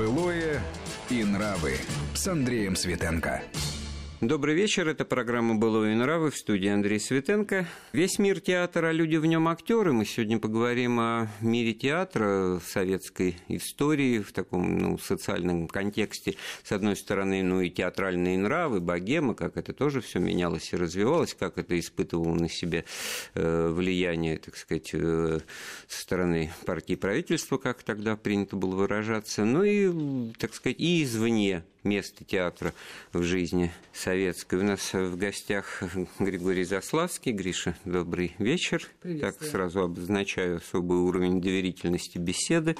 Былое и нравы с Андреем Светенко. Добрый вечер, это программа «Былое и нравы» в студии Андрей Светенко. Весь мир театра, а люди в нем актеры. Мы сегодня поговорим о мире театра, советской истории в таком ну, социальном контексте. С одной стороны, ну и театральные нравы, богема, как это тоже все менялось и развивалось, как это испытывало на себе э, влияние, так сказать, э, со стороны партии правительства, как тогда принято было выражаться, ну и, так сказать, и извне место театра в жизни советской. У нас в гостях Григорий Заславский. Гриша, добрый вечер. Так сразу обозначаю особый уровень доверительности беседы.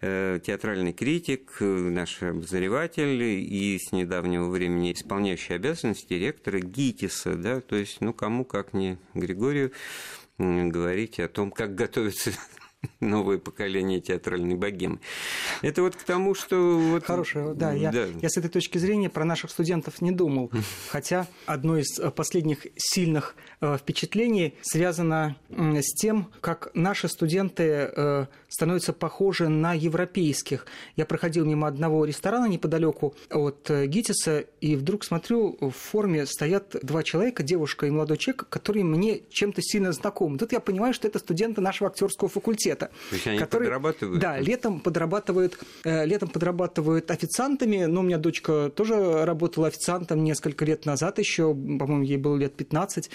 Э, театральный критик, наш обозреватель и с недавнего времени исполняющий обязанности директора ГИТИСа. Да? То есть, ну, кому как не Григорию говорить о том, как готовится новое поколение театральной богемы. Это вот к тому, что... Вот... Хорошее, да, я, да. я с этой точки зрения про наших студентов не думал. Хотя одно из э, последних сильных э, впечатлений связано с тем, как наши студенты э, становятся похожи на европейских. Я проходил мимо одного ресторана неподалеку от ГИТИСа, и вдруг смотрю, в форме стоят два человека, девушка и молодой человек, которые мне чем-то сильно знакомы. Тут я понимаю, что это студенты нашего актерского факультета университета. То есть они который, подрабатывают? Да, летом подрабатывают, э, летом подрабатывают официантами. Но у меня дочка тоже работала официантом несколько лет назад еще, по-моему, ей было лет 15.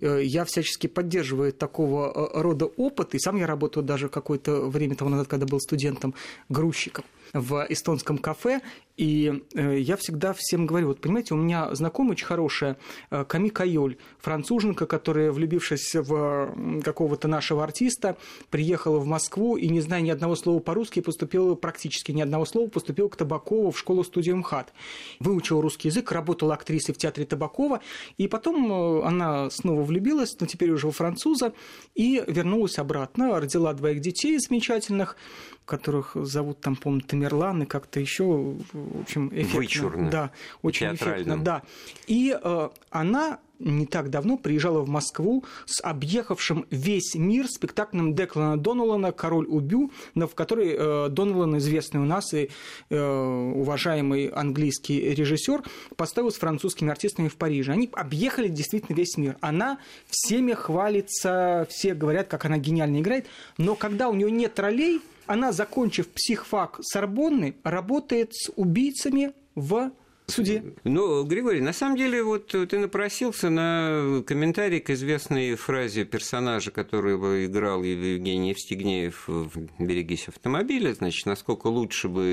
Э, я всячески поддерживаю такого э, рода опыт, и сам я работаю даже какое-то время тому назад, когда был студентом, грузчиком в эстонском кафе, и э, я всегда всем говорю, вот понимаете, у меня знакомая очень хорошая э, Ками Кайоль, француженка, которая, влюбившись в какого-то нашего артиста, приехала в Москву и, не зная ни одного слова по-русски, поступила практически ни одного слова, поступила к Табакову в школу-студию МХАТ. Выучила русский язык, работала актрисой в театре Табакова, и потом э, она снова влюбилась, но теперь уже во француза, и вернулась обратно, родила двоих детей замечательных, которых зовут там, по-моему, Тамерлан и как-то еще, в общем, эффектно. Вычурно. Да, очень эффектно, да. И э, она не так давно приезжала в Москву с объехавшим весь мир спектаклем Деклана Доналана «Король убю», в который э, Доналан, известный у нас и э, уважаемый английский режиссер, поставил с французскими артистами в Париже. Они объехали действительно весь мир. Она всеми хвалится, все говорят, как она гениально играет, но когда у нее нет ролей, она, закончив психфак Сорбонны, работает с убийцами в суде. Ну, Григорий, на самом деле, вот ты напросился на комментарий к известной фразе персонажа, который играл Евгений Евстигнеев в «Берегись автомобиля», значит, насколько лучше бы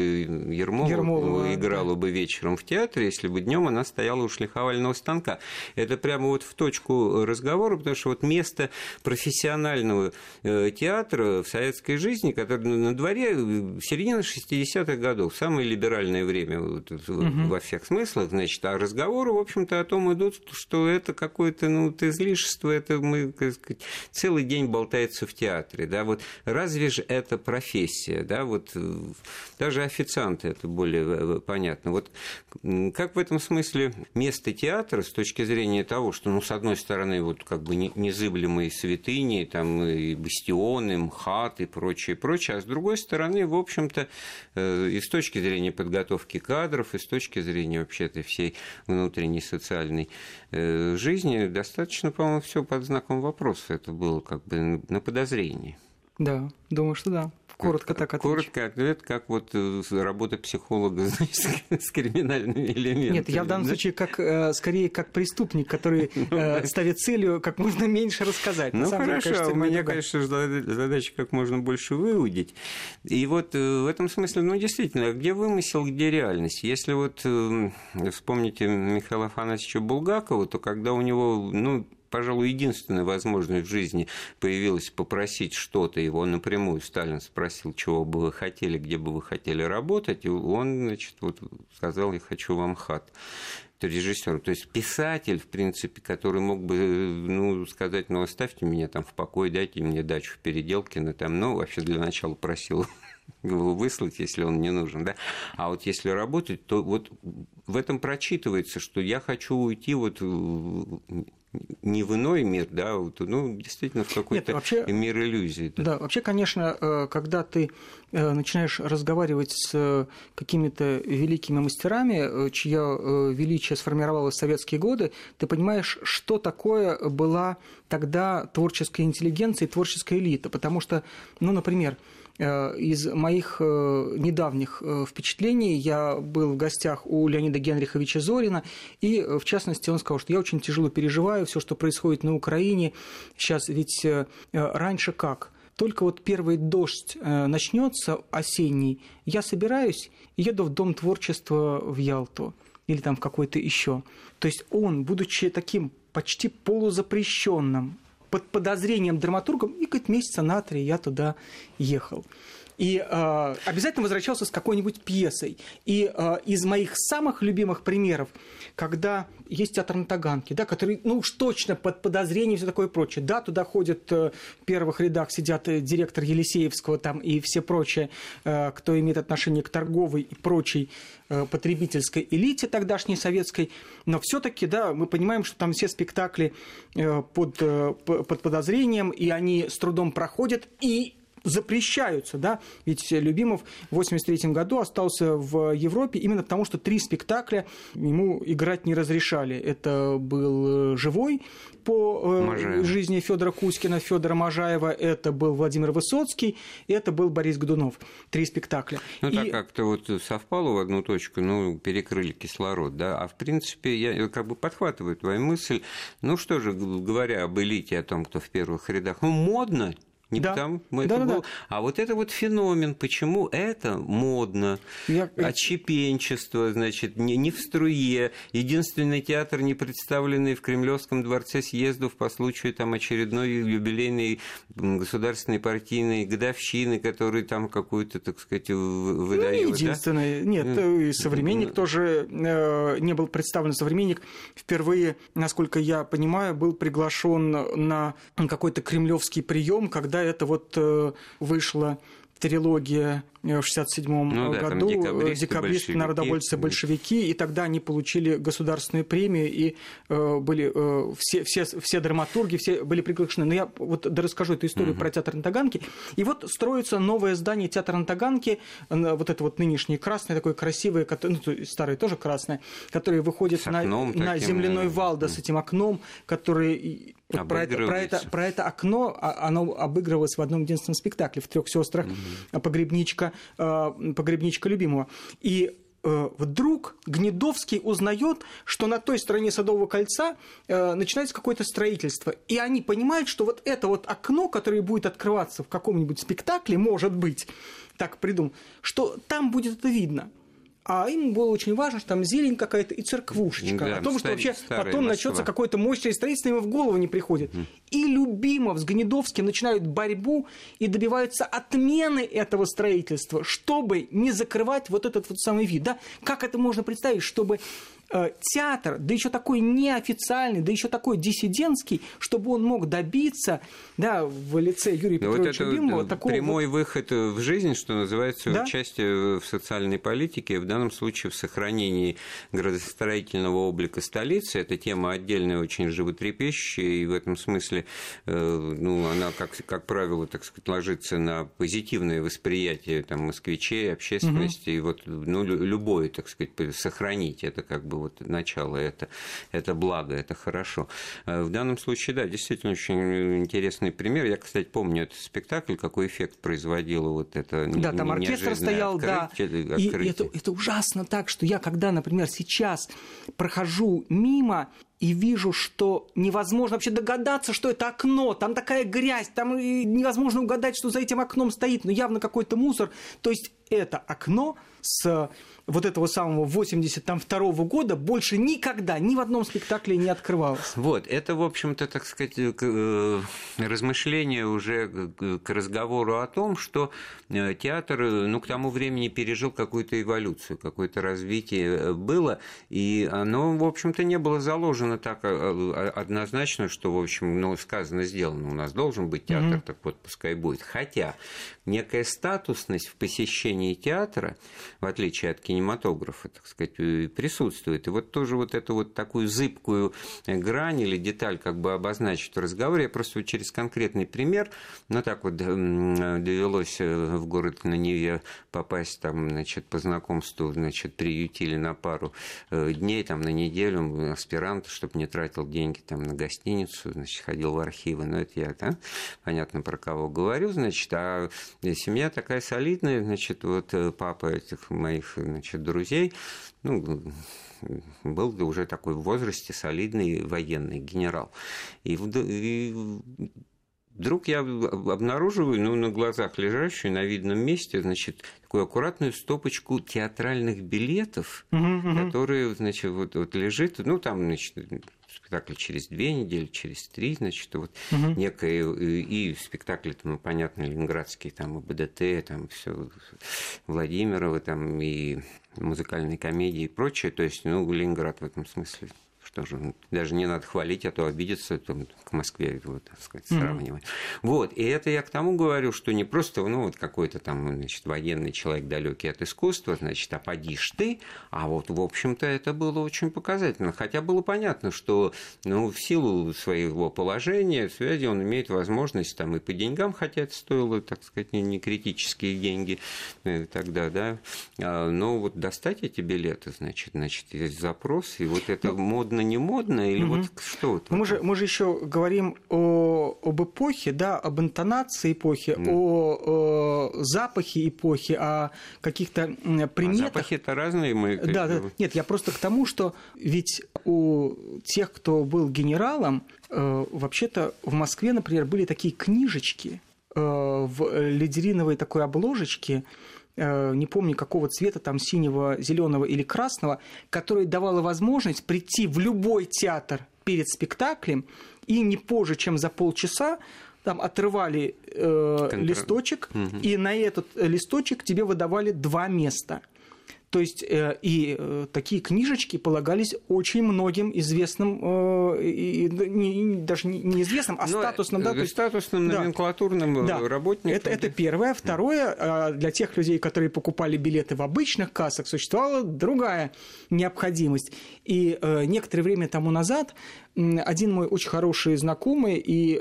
Ермолова, Ермолова играла да. бы вечером в театре, если бы днем она стояла у шлифовального станка. Это прямо вот в точку разговора, потому что вот место профессионального э, театра в советской жизни, который на дворе э, середина 60-х годов, самое либеральное время вот, угу. во всех всех смыслах, значит, а разговоры, в общем-то, о том идут, что это какое-то, ну, вот излишество, это мы, так сказать, целый день болтается в театре, да, вот разве же это профессия, да, вот даже официанты это более э, понятно. Вот как в этом смысле место театра с точки зрения того, что, ну, с одной стороны, вот как бы незыблемые святыни, там и бастионы, МХАТ и прочее, прочее, а с другой стороны, в общем-то, э, и с точки зрения подготовки кадров, и с точки зрения уровне вообще этой всей внутренней социальной э, жизни, достаточно, по-моему, все под знаком вопроса. Это было как бы на подозрении. Да, думаю, что да. Коротко так отвечу. Коротко ответ, как вот э, работа психолога значит, с криминальными элементами. Нет, я в данном да? случае как, э, скорее как преступник, который ну, ставит целью как можно меньше рассказать. Ну хорошо, деле, кажется, у меня, конечно, задача как можно больше выудить. И вот в этом смысле, ну действительно, где вымысел, где реальность? Если вот вспомните Михаила Афанасьевича Булгакова, то когда у него, ну, пожалуй, единственная возможность в жизни появилась попросить что-то. Его напрямую Сталин спросил, чего бы вы хотели, где бы вы хотели работать. И он, значит, вот сказал, я хочу вам хат режиссер, то есть писатель, в принципе, который мог бы ну, сказать, ну, оставьте меня там в покое, дайте мне дачу в Переделкино, там, ну, вообще для начала просил его выслать, если он не нужен, да. А вот если работать, то вот в этом прочитывается, что я хочу уйти вот не в иной мир, да, вот, ну, действительно в какой-то вообще, мир иллюзий. Да. да, вообще, конечно, э, когда ты э, начинаешь разговаривать с какими-то великими мастерами, э, чье величие сформировалось в советские годы, ты понимаешь, что такое была тогда творческая интеллигенция и творческая элита. Потому что, ну, например, Э, из моих э, недавних э, впечатлений я был в гостях у Леонида Генриховича Зорина, и, в частности, он сказал, что я очень тяжело переживаю все, что происходит на Украине. Сейчас ведь раньше как? Только вот первый дождь начнется осенний, я собираюсь еду в Дом творчества в Ялту или там в какой-то еще. То есть он, будучи таким почти полузапрещенным под подозрением драматургом, и говорит, месяца на три я туда ехал. И э, обязательно возвращался с какой-нибудь пьесой. И э, из моих самых любимых примеров, когда есть театр на Таганке, да, который, ну уж точно под подозрением и все такое прочее. Да, туда ходят э, в первых рядах сидят э, директор Елисеевского там и все прочие, э, кто имеет отношение к торговой и прочей э, потребительской элите тогдашней советской. Но все-таки, да, мы понимаем, что там все спектакли э, под, э, под подозрением, и они с трудом проходят. И запрещаются, да, ведь Любимов в 83 году остался в Европе именно потому, что три спектакля ему играть не разрешали. Это был «Живой», по э, Можаева. жизни Федора Кузькина, Федора Можаева, это был Владимир Высоцкий, это был Борис Годунов. Три спектакля. Ну, и... так как-то вот совпало в одну точку, ну, перекрыли кислород, да, а в принципе я как бы подхватываю твою мысль, ну, что же, говоря об элите, о том, кто в первых рядах, ну, модно не да. потому, да, это да, был... да. А вот это вот феномен, почему это модно, Я... отщепенчество, значит, не, не в струе, единственный театр, не представленный в Кремлевском дворце съездов по случаю там очередной юбилейной государственной партийной годовщины, который там какую-то, так сказать, выдает. Ну, единственное. Да? Нет, и современник тоже э, не был представлен. Современник впервые, насколько я понимаю, был приглашен на какой-то кремлевский прием, когда это вот э, вышло трилогия в 1967 ну, да, году «Декабристы, декабристы народовольцы, большевики, и тогда они получили государственную премию, и э, были э, все, все, все драматурги, все были приглашены. Но я вот расскажу эту историю угу. про театр на Таганке. И вот строится новое здание театра на Таганке, вот это вот нынешнее красное, такое красивое, ну, старое тоже красное, которое выходит на, на земляной вал, да, с этим окном, который вот про, это, про, это, про это окно а, оно обыгрывалось в одном единственном спектакле в трех сестрах угу. погребничка, а, погребничка любимого. И э, вдруг Гнедовский узнает, что на той стороне Садового кольца э, начинается какое-то строительство. И они понимают, что вот это вот окно, которое будет открываться в каком-нибудь спектакле, может быть, так придумал, что там будет это видно а им было очень важно, что там зелень какая-то и церквушечка. Да, о том, что вообще потом Москва. начнется какое-то мощное строительство, им в голову не приходит. Mm. И Любимов с Гнедовским начинают борьбу и добиваются отмены этого строительства, чтобы не закрывать вот этот вот самый вид. Да? Как это можно представить, чтобы театр, да еще такой неофициальный, да еще такой диссидентский, чтобы он мог добиться, да, в лице Юрия да Петровича вот Любимова, такого... Прямой вот... выход в жизнь, что называется, да? участие в социальной политике, в данном случае в сохранении градостроительного облика столицы. Эта тема отдельная, очень животрепещущая, и в этом смысле, э, ну, она, как, как правило, так сказать, ложится на позитивное восприятие там, москвичей, общественности, угу. и вот, ну, любое, так сказать, сохранить это как бы вот начало, это, это благо, это хорошо. Э, в данном случае, да, действительно очень интересный пример. Я, кстати, помню этот спектакль, какой эффект производило вот это Да, там оркестр стоял, да. И это, это ужасно так, что я, когда, например, сейчас прохожу мимо, и вижу, что невозможно вообще догадаться, что это окно, там такая грязь, там невозможно угадать, что за этим окном стоит, но явно какой-то мусор. То есть это окно с вот этого самого 82 года больше никогда ни в одном спектакле не открывалось. Вот, это, в общем-то, так сказать, э, размышление уже к разговору о том, что э, театр, ну, к тому времени пережил какую-то эволюцию, какое-то развитие э, было, и оно, в общем-то, не было заложено так однозначно, что, в общем, ну, сказано, сделано. У нас должен быть театр, mm-hmm. так вот, пускай будет. Хотя некая статусность в посещении движении театра, в отличие от кинематографа, так сказать, присутствует. И вот тоже вот эту вот такую зыбкую грань или деталь как бы обозначить в разговоре. Я просто через конкретный пример, ну так вот довелось в город на Неве попасть там, значит, по знакомству, значит, приютили на пару дней, там, на неделю аспиранта, чтобы не тратил деньги там на гостиницу, значит, ходил в архивы, но это я, да, понятно, про кого говорю, значит, а семья такая солидная, значит, вот э, папа этих моих, значит, друзей, ну, был уже такой в возрасте солидный военный генерал. И, и Вдруг я обнаруживаю, ну, на глазах лежащую на видном месте, значит, такую аккуратную стопочку театральных билетов, uh-huh, которые, значит, вот, вот лежит, ну, там, значит, спектакль через две недели, через три, значит, вот uh-huh. некое, и, и спектакли, там, понятно, ленинградские, там, и БДТ, там, все Владимирова, там, и музыкальные комедии и прочее, то есть, ну, Ленинград в этом смысле что же, даже не надо хвалить, а то обидеться там, к Москве, вот, так сказать, сравнивать. Mm-hmm. Вот, и это я к тому говорю, что не просто, ну, вот какой-то там, значит, военный человек далекий от искусства, значит, а подишь ты, а вот, в общем-то, это было очень показательно. Хотя было понятно, что, ну, в силу своего положения, связи, он имеет возможность там и по деньгам, хотя это стоило, так сказать, не, не критические деньги э, тогда, да, а, но вот достать эти билеты, значит, значит, есть запрос, и вот это ну, модно модно, не модно, или угу. вот что вот? Мы же, мы же еще говорим о, об эпохе, да, об интонации эпохи, mm. о, о запахе эпохи, о каких-то приметах. А запахи это разные мы. Да, да. Нет, я просто к тому, что ведь у тех, кто был генералом, э, вообще-то в Москве, например, были такие книжечки э, в лидериновой такой обложечке, не помню какого цвета, там синего, зеленого или красного, которая давала возможность прийти в любой театр перед спектаклем и не позже, чем за полчаса там отрывали э, листочек, угу. и на этот листочек тебе выдавали два места. То есть э, и э, такие книжечки полагались очень многим известным, э, и, не, даже не неизвестным, а Но статусным. Да, есть, статусным, да, номенклатурным да, работникам. Это, это первое. Второе, для тех людей, которые покупали билеты в обычных кассах, существовала другая необходимость. И некоторое время тому назад один мой очень хороший знакомый и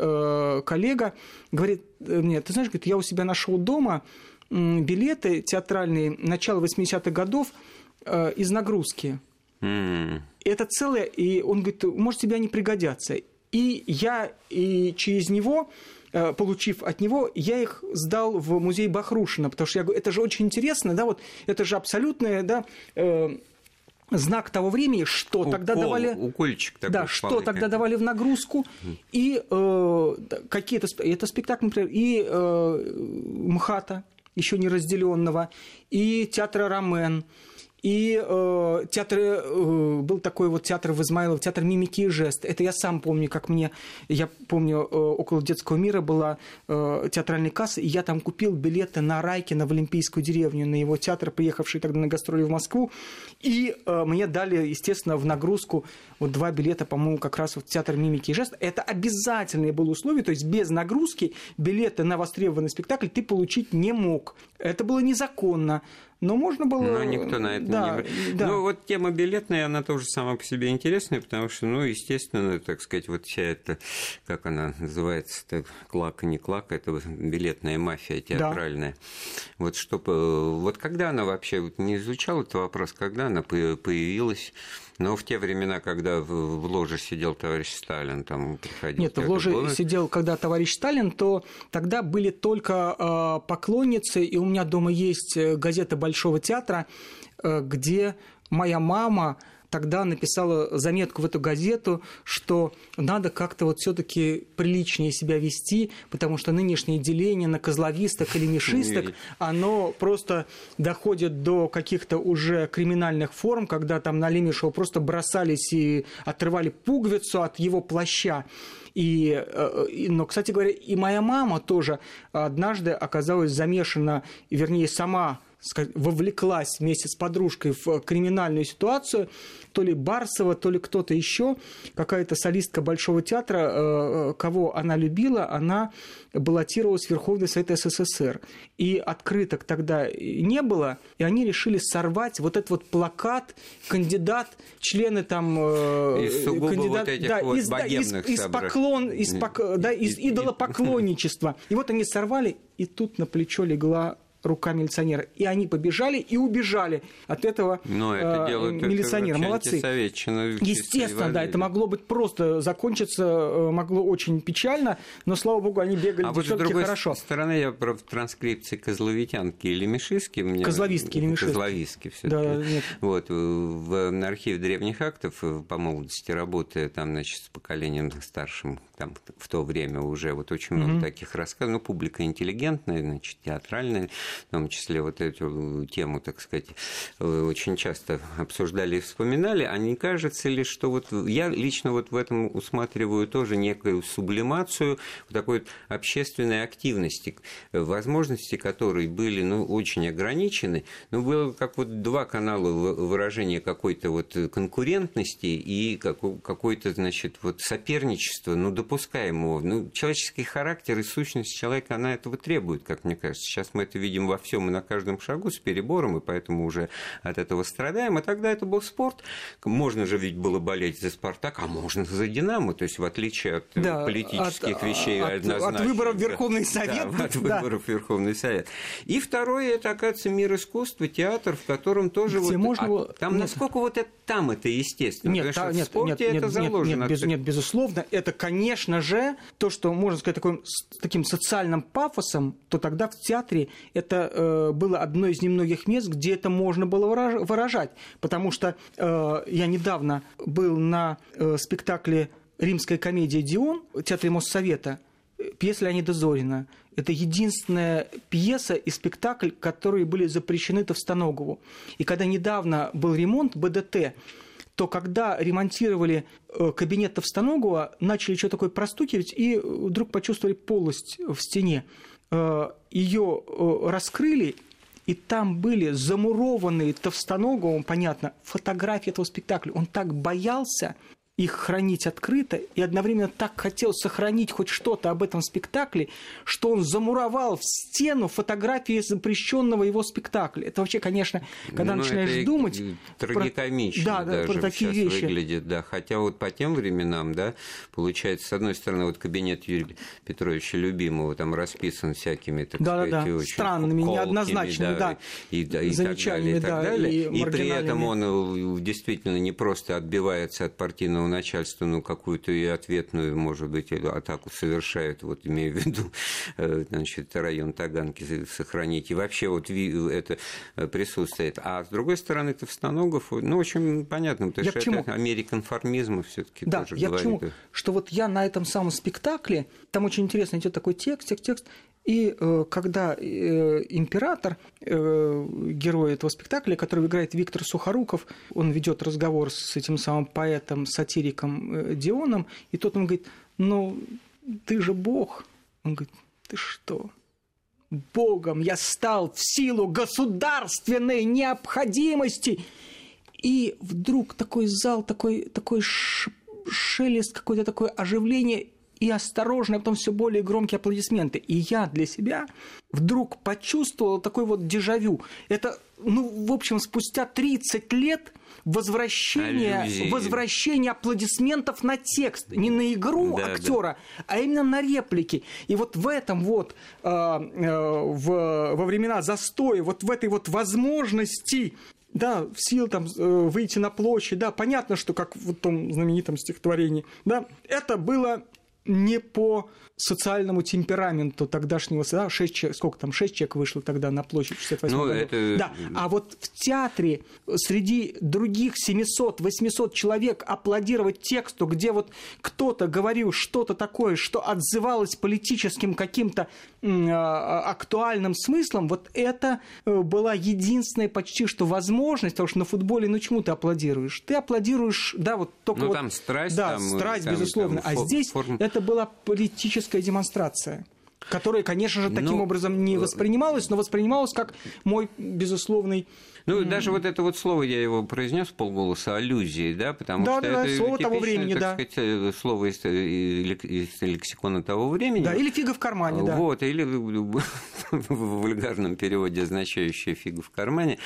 коллега говорит мне, ты знаешь, говорит, я у себя нашел дома билеты театральные начала 80-х годов э, из нагрузки. Mm. Это целое, и он говорит, может, тебе они пригодятся. И я и через него э, получив от него, я их сдал в музей Бахрушина, потому что я говорю, это же очень интересно, да, вот это же абсолютное, да, э, знак того времени, что Укол, тогда давали, укольчик такой да, что тогда давали в нагрузку и э, какие-то это спектакль, например, и э, МХАТа, еще не разделенного, и театра Ромен, и э, театр, э, был такой вот театр в Измайлово, театр мимики и жест. Это я сам помню, как мне, я помню, э, около детского мира была э, театральная касса, и я там купил билеты на Райкина в Олимпийскую деревню, на его театр, приехавший тогда на гастроли в Москву. И э, мне дали, естественно, в нагрузку вот два билета, по-моему, как раз в театр мимики и жест. Это обязательное было условие, то есть без нагрузки билеты на востребованный спектакль ты получить не мог. Это было незаконно. Но можно было... Но никто на это да, не... Да. Ну, вот тема билетная, она тоже сама по себе интересная, потому что, ну, естественно, так сказать, вот вся эта, как она называется, так, клака, не клака, это билетная мафия театральная. Да. Вот чтобы... Вот когда она вообще вот не изучала этот вопрос, когда она появилась но в те времена, когда в ложе сидел товарищ Сталин, там приходил... Нет, в ложе было... сидел, когда товарищ Сталин, то тогда были только э, поклонницы, и у меня дома есть э, газета Большого театра, э, где моя мама тогда написала заметку в эту газету, что надо как-то вот все-таки приличнее себя вести, потому что нынешнее деление на козловисток или мишисток, оно просто доходит до каких-то уже криминальных форм, когда там на Лемешева просто бросались и отрывали пуговицу от его плаща. И, э, но, кстати говоря, и моя мама тоже однажды оказалась замешана, вернее, сама вовлеклась вместе с подружкой в криминальную ситуацию, то ли Барсова, то ли кто-то еще, какая-то солистка Большого театра, э, э, кого она любила, она баллотировалась в Верховный Совет СССР. И открыток тогда не было, и они решили сорвать вот этот вот плакат, кандидат, члены там... Э, из кандидат, вот этих да, вот из, да, из, из, поклон, из, пок, да, из идолопоклонничества. И вот они сорвали, и тут на плечо легла рука милиционера. И они побежали и убежали от этого Но это э, милиционера. Молодцы. Естественно, да, это могло быть просто закончиться, э, могло очень печально, но, слава богу, они бегали а вот с другой хорошо. стороны, я про транскрипции Козловитянки или Мишиски. Мне... Козловистки или Мишиски. Козловистки все да, нет. Вот, в архиве древних актов э, по молодости работая там, значит, с поколением старшим, там в то время уже вот очень много угу. таких рассказов, ну, публика интеллигентная, значит, театральная, в том числе вот эту тему, так сказать, э, очень часто обсуждали и вспоминали, а не кажется ли, что вот я лично вот в этом усматриваю тоже некую сублимацию такой вот общественной активности, возможности которой были, ну, очень ограничены, но было как вот два канала выражения какой-то вот конкурентности и какой-то, значит, вот соперничества, ну, допускаемого. Ну, человеческий характер и сущность человека, она этого требует, как мне кажется. Сейчас мы это видим во всем и на каждом шагу с перебором, и поэтому уже от этого страдаем. А тогда это был спорт. Можно же ведь было болеть за «Спартак», а можно за «Динамо». То есть, в отличие от э, да, политических от, вещей от, однозначно. От выборов в Верховный Совет. Да, от да. выборов в Верховный Совет. И второе, это, оказывается, мир искусства, театр, в котором тоже Где вот... Можно... А, там нет. насколько вот это там это естественно? Нет, та, нет, в спорте нет, это нет, заложено. Нет, без, нет, безусловно. Это, конечно же, то, что можно сказать таким, таким социальным пафосом, то тогда в театре это э, было одно из немногих мест, где это можно было выражать. Потому что э, я недавно был на э, спектакле «Римская комедия Дион» в Театре Моссовета, пьеса Леонида Зорина. Это единственная пьеса и спектакль, которые были запрещены Товстоногову. И когда недавно был ремонт БДТ, то когда ремонтировали э, кабинет Товстоногова, начали что-то такое простукивать и вдруг почувствовали полость в стене. Э, ее э, раскрыли, и там были замурованные Товстоноговым, понятно, фотографии этого спектакля. Он так боялся, их хранить открыто, и одновременно так хотел сохранить хоть что-то об этом спектакле, что он замуровал в стену фотографии запрещенного его спектакля. Это вообще, конечно, когда ну, начинаешь думать... Трагикомично про... да, да, даже про такие вещи. выглядит, да. Хотя вот по тем временам, да, получается, с одной стороны, вот кабинет Юрия Петровича Любимого там расписан всякими, так да, сказать, да, да. очень странными, колкими, неоднозначными, да, и, да, и, так далее, и так да, далее. И, и при этом он э, действительно не просто отбивается от партийного начальство ну, какую-то и ответную, может быть, атаку совершает, вот имею в виду, э, значит, район Таганки сохранить. И вообще вот это присутствует. А с другой стороны, это Товстоногов, ну, очень понятно, потому я что это американформизм все таки да, тоже я говорит. Почему? Что вот я на этом самом спектакле, там очень интересно идет такой текст, текст, текст, и э, когда э, император, э, герой этого спектакля, который играет Виктор Сухоруков, он ведет разговор с этим самым поэтом, сатириком Дионом, и тот ему говорит, ну, ты же бог. Он говорит, ты что? Богом я стал в силу государственной необходимости. И вдруг такой зал, такой, такой шелест, какое-то такое оживление – и осторожно, а потом все более громкие аплодисменты. И я для себя вдруг почувствовал такой вот дежавю. Это, ну, в общем, спустя 30 лет возвращение, возвращение аплодисментов на текст, не на игру да, актера, да. а именно на реплики. И вот в этом вот, э, э, в, во времена застоя, вот в этой вот возможности да, в сил там э, выйти на площадь, да, понятно, что как в том знаменитом стихотворении, да, это было не по социальному темпераменту тогдашнего, да, 6 человек, сколько там, 6 человек вышло тогда на площадь в 68 ну, году. Это... Да, а вот в театре среди других 700-800 человек аплодировать тексту, где вот кто-то говорил что-то такое, что отзывалось политическим каким-то а, актуальным смыслом, вот это э, была единственная почти что возможность, потому что на футболе, ну чему ты аплодируешь? Ты аплодируешь, да, вот только ну, вот... там страсть, да, там, страсть, там, безусловно. Там, а здесь форм... это была политическая демонстрация. Которое, конечно же, таким ну, образом не воспринималось, но воспринималось как мой безусловный ну, mm-hmm. даже вот это вот слово, я его произнес полголоса, аллюзии, да, потому да, что да, это слово того времени, так да. сказать, э, слово из, э, из лексикона того времени. Да, или фига в кармане, да. Вот, или в вульгарном переводе означающее фигу в кармане.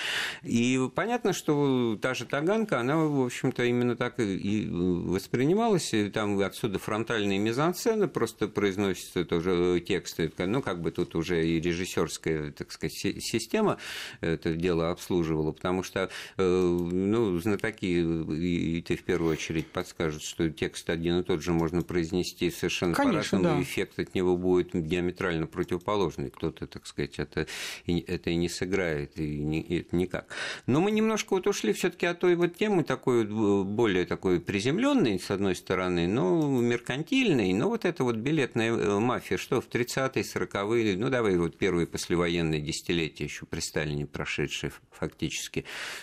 И понятно, что та же Таганка, она, в общем-то, именно так и воспринималась. И там отсюда фронтальные мизансцены просто произносятся тоже тексты. Ну, как бы тут уже и режиссерская, так сказать, система это дело обслуживает обслуживала, потому что э, ну, знатоки, и ты в первую очередь подскажут, что текст один и тот же можно произнести совершенно по-разному, да. эффект от него будет диаметрально противоположный. Кто-то, так сказать, это, это и не сыграет, и, не, и это никак. Но мы немножко вот ушли все таки от той вот темы, такой более такой приземленной, с одной стороны, но меркантильной, но вот это вот билетная э, мафия, что в 30-е, 40-е, ну давай вот первые послевоенные десятилетия еще при Сталине прошедшие фактически,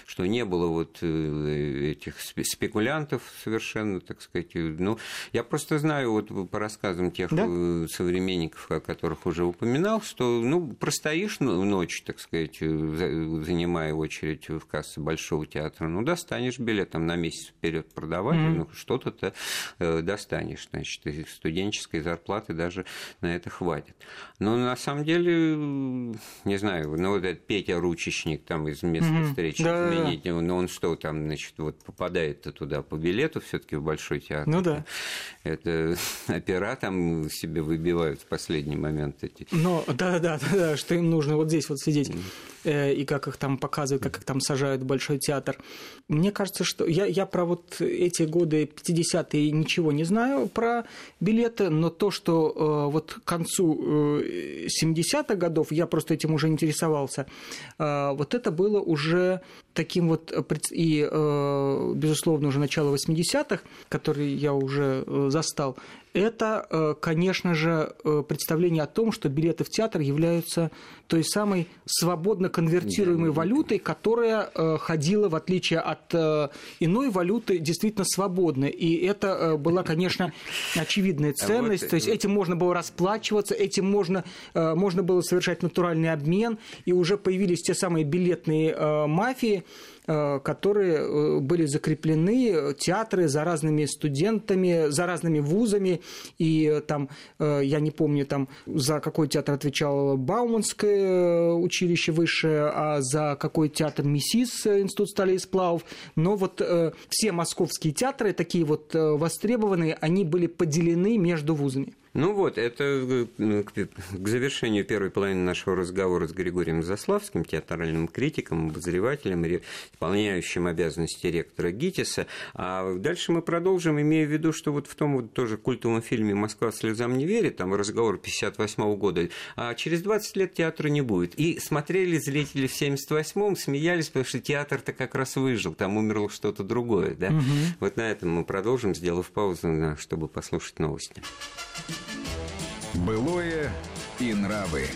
что не было вот э, этих спекулянтов совершенно, так сказать. Ну, я просто знаю вот по рассказам тех да? Э, современников, о которых уже упоминал, что, ну, простоишь ночь, так сказать, э, занимая очередь в кассе Большого театра, ну, достанешь билет там на месяц вперед продавать, mm-hmm. ну, что-то ты достанешь, значит, и студенческой зарплаты даже на это хватит. Но на самом деле, не знаю, ну, вот этот Петя Ручечник там из место встречи да, изменить. Да, Но он что там, значит, вот попадает-то туда по билету все-таки в Большой театр. Ну да. Это опера там себе выбивают в последний момент эти. Но да, да, да, да, что им нужно вот здесь вот сидеть. Э, и как их там показывают, как их там сажают в Большой театр. Мне кажется, что я, я про вот эти годы 50-е ничего не знаю про билеты, но то, что э, вот к концу э, 70-х годов, я просто этим уже интересовался, э, вот это было уже таким вот, э, и, э, безусловно, уже начало 80-х, которые я уже э, застал, это, э, конечно же, э, представление о том, что билеты в театр являются той самой свободно конвертируемой валютой, которая э, ходила, в отличие от иной валюты, действительно свободно. И это была, конечно, очевидная ценность. То есть этим можно было расплачиваться, этим можно, можно было совершать натуральный обмен, и уже появились те самые билетные мафии, которые э, были закреплены, театры за разными студентами, за разными вузами, и э, там, я не помню, там за какой театр отвечал Бауманское училище высшее, а за какой театр МИСИС, Институт стали и сплавов, но вот все московские театры, такие вот востребованные, они были поделены между вузами. Ну вот, это э, к завершению первой половины нашего разговора с Григорием Заславским, театральным критиком, обозревателем, исполняющим обязанности ректора ГИТИСа. А дальше мы продолжим, имея в виду, что вот в том вот тоже культовом фильме «Москва слезам не верит», там разговор 58 года, а через 20 лет театра не будет. И смотрели зрители в 78-м, смеялись, потому что театр-то как раз выжил, там умерло что-то другое. Да? Угу. Вот на этом мы продолжим, сделав паузу, чтобы послушать новости. Былое и нравы.